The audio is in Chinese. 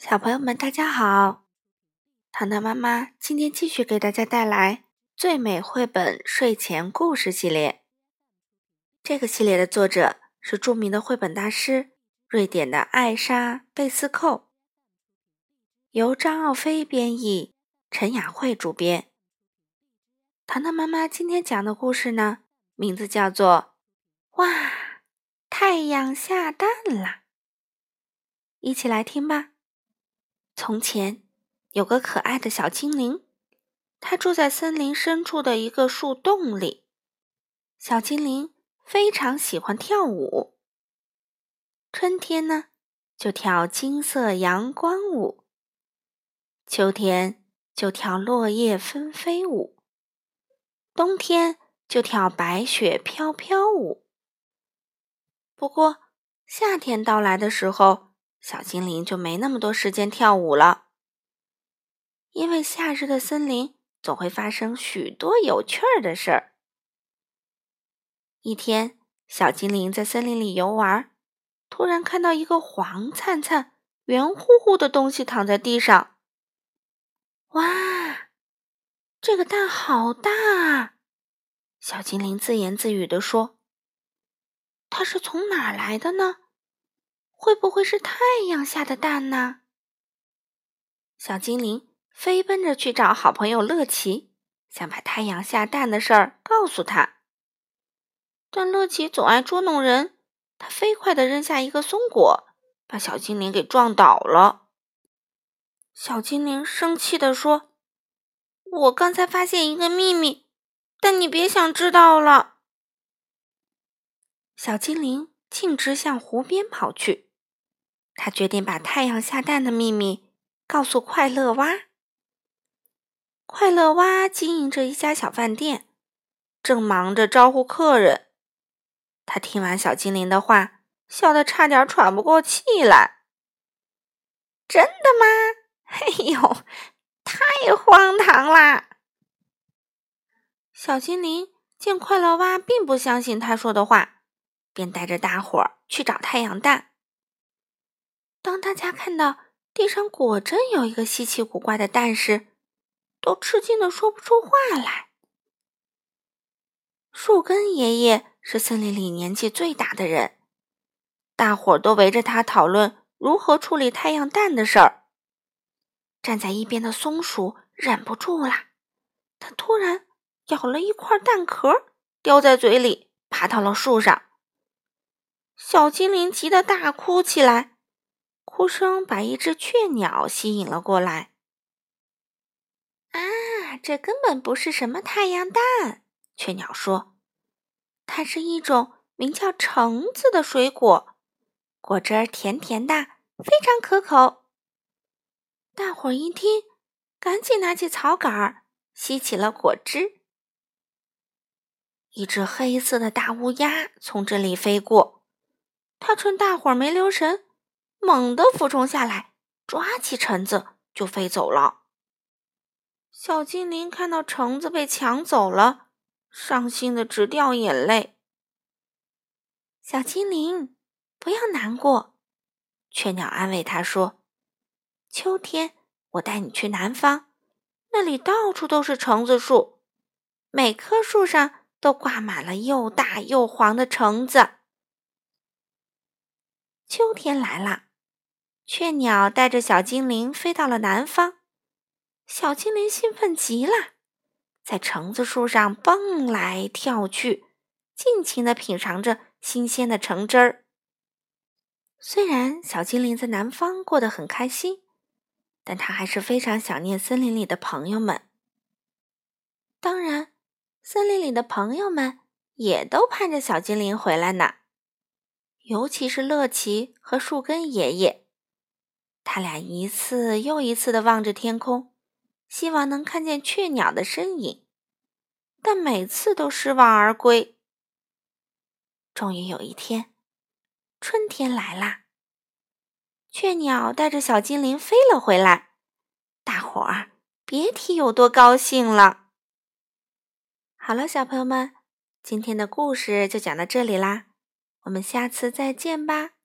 小朋友们，大家好！糖糖妈妈今天继续给大家带来最美绘本睡前故事系列。这个系列的作者是著名的绘本大师瑞典的艾莎·贝斯寇，由张奥飞编译，陈雅慧主编。糖糖妈妈今天讲的故事呢，名字叫做《哇，太阳下蛋了》，一起来听吧。从前有个可爱的小精灵，它住在森林深处的一个树洞里。小精灵非常喜欢跳舞。春天呢，就跳金色阳光舞；秋天就跳落叶纷飞舞；冬天就跳白雪飘飘舞。不过，夏天到来的时候，小精灵就没那么多时间跳舞了，因为夏日的森林总会发生许多有趣儿的事儿。一天，小精灵在森林里游玩，突然看到一个黄灿灿、圆乎乎的东西躺在地上。哇，这个蛋好大啊！小精灵自言自语地说：“它是从哪儿来的呢？”会不会是太阳下的蛋呢？小精灵飞奔着去找好朋友乐奇，想把太阳下蛋的事儿告诉他。但乐奇总爱捉弄人，他飞快地扔下一个松果，把小精灵给撞倒了。小精灵生气地说：“我刚才发现一个秘密，但你别想知道了。”小精灵径直向湖边跑去。他决定把太阳下蛋的秘密告诉快乐蛙。快乐蛙经营着一家小饭店，正忙着招呼客人。他听完小精灵的话，笑得差点喘不过气来。真的吗？哎呦，太荒唐啦！小精灵见快乐蛙并不相信他说的话，便带着大伙儿去找太阳蛋。当大家看到地上果真有一个稀奇古怪的蛋时，都吃惊的说不出话来。树根爷爷是森林里年纪最大的人，大伙儿都围着他讨论如何处理太阳蛋的事儿。站在一边的松鼠忍不住了，它突然咬了一块蛋壳，叼在嘴里，爬到了树上。小精灵急得大哭起来。哭声把一只雀鸟吸引了过来。啊，这根本不是什么太阳蛋，雀鸟说：“它是一种名叫橙子的水果，果汁儿甜甜的，非常可口。”大伙儿一听，赶紧拿起草杆儿吸起了果汁。一只黑色的大乌鸦从这里飞过，它趁大伙儿没留神。猛地俯冲下来，抓起橙子就飞走了。小精灵看到橙子被抢走了，伤心的直掉眼泪。小精灵，不要难过，雀鸟安慰他说：“秋天我带你去南方，那里到处都是橙子树，每棵树上都挂满了又大又黄的橙子。”秋天来了。雀鸟带着小精灵飞到了南方，小精灵兴奋极了，在橙子树上蹦来跳去，尽情的品尝着新鲜的橙汁儿。虽然小精灵在南方过得很开心，但他还是非常想念森林里的朋友们。当然，森林里的朋友们也都盼着小精灵回来呢，尤其是乐奇和树根爷爷。他俩一次又一次的望着天空，希望能看见雀鸟的身影，但每次都失望而归。终于有一天，春天来啦，雀鸟带着小精灵飞了回来，大伙儿别提有多高兴了。好了，小朋友们，今天的故事就讲到这里啦，我们下次再见吧。